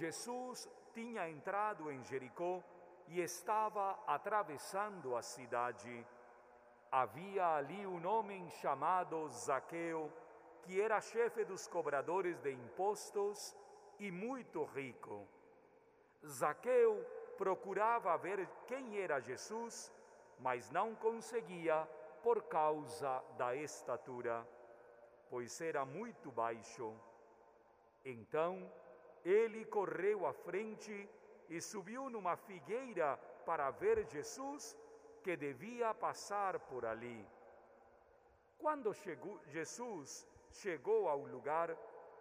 Jesus tinha entrado em Jericó e estava atravessando a cidade. Havia ali um homem chamado Zaqueu, que era chefe dos cobradores de impostos e muito rico. Zaqueu procurava ver quem era Jesus, mas não conseguia por causa da estatura, pois era muito baixo. Então ele correu à frente e subiu numa figueira para ver Jesus, que devia passar por ali. Quando chegou, Jesus chegou ao lugar,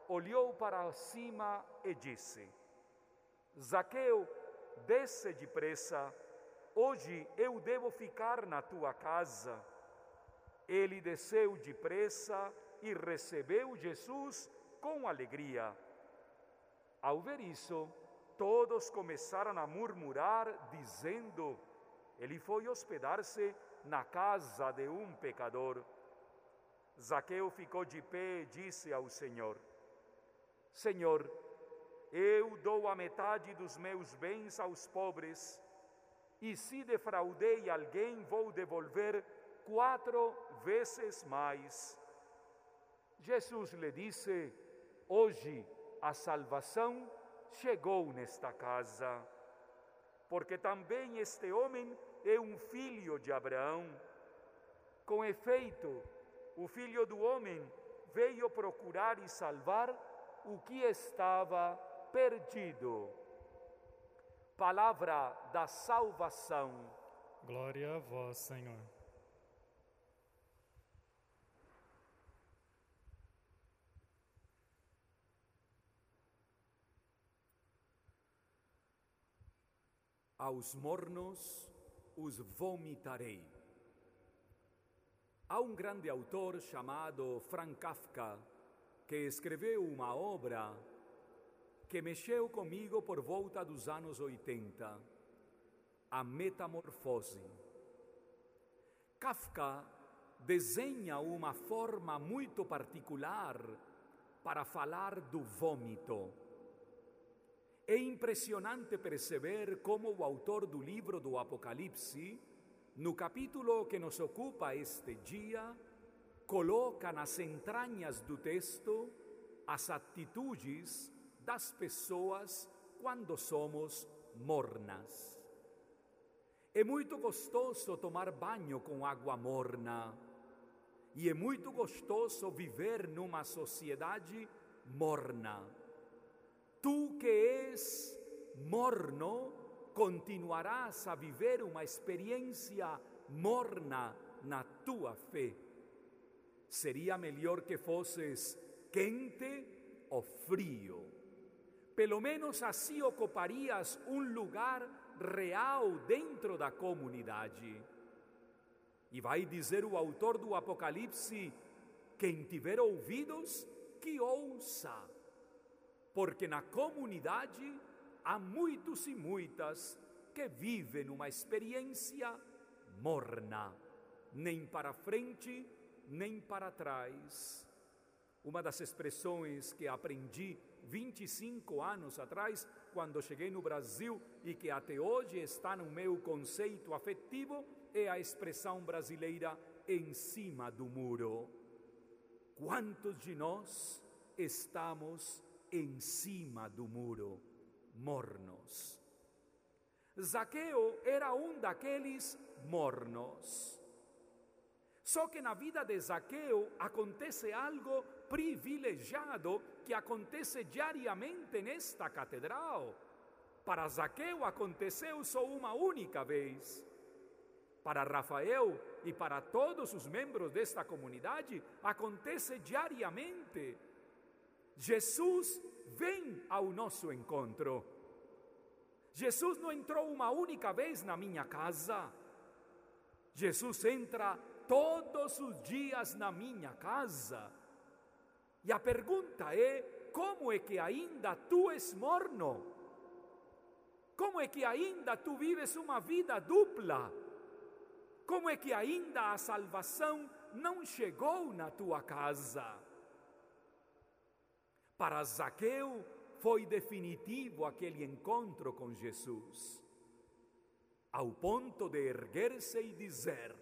olhou para cima e disse: Zaqueu, desce depressa, hoje eu devo ficar na tua casa. Ele desceu depressa e recebeu Jesus com alegria. Ao ver isso, todos começaram a murmurar, dizendo: Ele foi hospedar-se na casa de um pecador. Zaqueu ficou de pé e disse ao Senhor: Senhor, eu dou a metade dos meus bens aos pobres, e se defraudei alguém, vou devolver quatro vezes mais. Jesus lhe disse: Hoje a salvação chegou nesta casa, porque também este homem é um filho de Abraão. Com efeito, o filho do homem veio procurar e salvar o que estava perdido. Palavra da salvação. Glória a vós, Senhor. Aos mornos os vomitarei. Há um grande autor chamado Frank Kafka que escreveu uma obra que mexeu comigo por volta dos anos 80, a metamorfose. Kafka desenha uma forma muito particular para falar do vômito. É impressionante perceber como o autor do livro do Apocalipse, no capítulo que nos ocupa este dia, coloca nas entranhas do texto as atitudes das pessoas quando somos mornas. É muito gostoso tomar banho com água morna e é muito gostoso viver numa sociedade morna. Tu que és morno, continuarás a viver uma experiência morna na tua fé. Seria melhor que fosses quente ou frio. Pelo menos assim ocuparias um lugar real dentro da comunidade. E vai dizer o autor do Apocalipse: quem tiver ouvidos, que ouça. Porque na comunidade há muitos e muitas que vivem uma experiência morna, nem para frente, nem para trás uma das expressões que aprendi 25 anos atrás, quando cheguei no Brasil e que até hoje está no meu conceito afetivo, é a expressão brasileira em cima do muro. Quantos de nós estamos em cima do muro, mornos? Zaqueu era um daqueles mornos. Só que na vida de Zaqueu acontece algo privilegiado que acontece diariamente nesta catedral. Para Zaqueu aconteceu só uma única vez. Para Rafael e para todos os membros desta comunidade acontece diariamente. Jesus vem ao nosso encontro. Jesus não entrou uma única vez na minha casa. Jesus entra todos os dias na minha casa. E a pergunta é: como é que ainda tu és morno? Como é que ainda tu vives uma vida dupla? Como é que ainda a salvação não chegou na tua casa? Para Zaqueu foi definitivo aquele encontro com Jesus, ao ponto de erguer-se e dizer: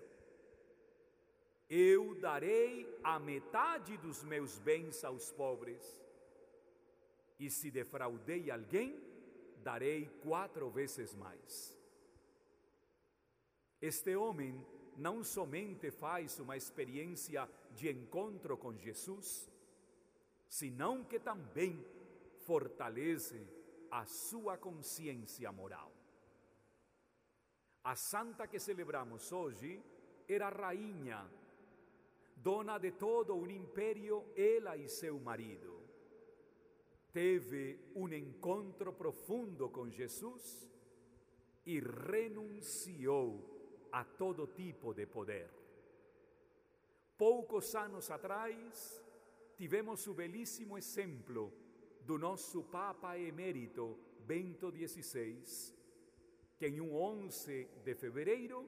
Eu darei a metade dos meus bens aos pobres, e se defraudei alguém, darei quatro vezes mais. Este homem não somente faz uma experiência de encontro com Jesus, senão que também fortalece a sua consciência moral. A santa que celebramos hoje era rainha, dona de todo um império, ela e seu marido. Teve um encontro profundo com Jesus e renunciou a todo tipo de poder. Poucos anos atrás, tivemos o belíssimo exemplo do nosso Papa emérito Bento XVI, que em um 11 de fevereiro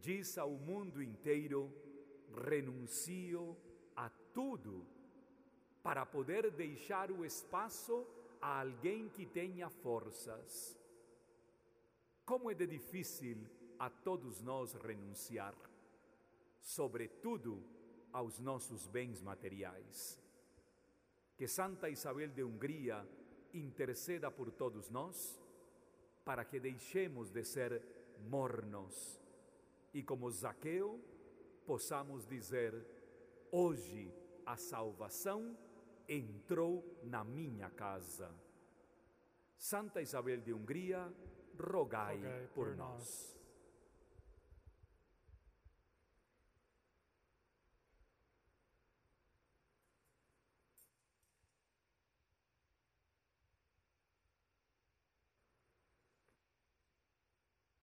diz ao mundo inteiro: renuncio a tudo para poder deixar o espaço a alguém que tenha forças. Como é de difícil a todos nós renunciar, sobretudo aos nossos bens materiais. Que Santa Isabel de Hungria interceda por todos nós, para que deixemos de ser mornos e, como Zaqueu, possamos dizer: hoje a salvação entrou na minha casa. Santa Isabel de Hungria, rogai, rogai por, por nós.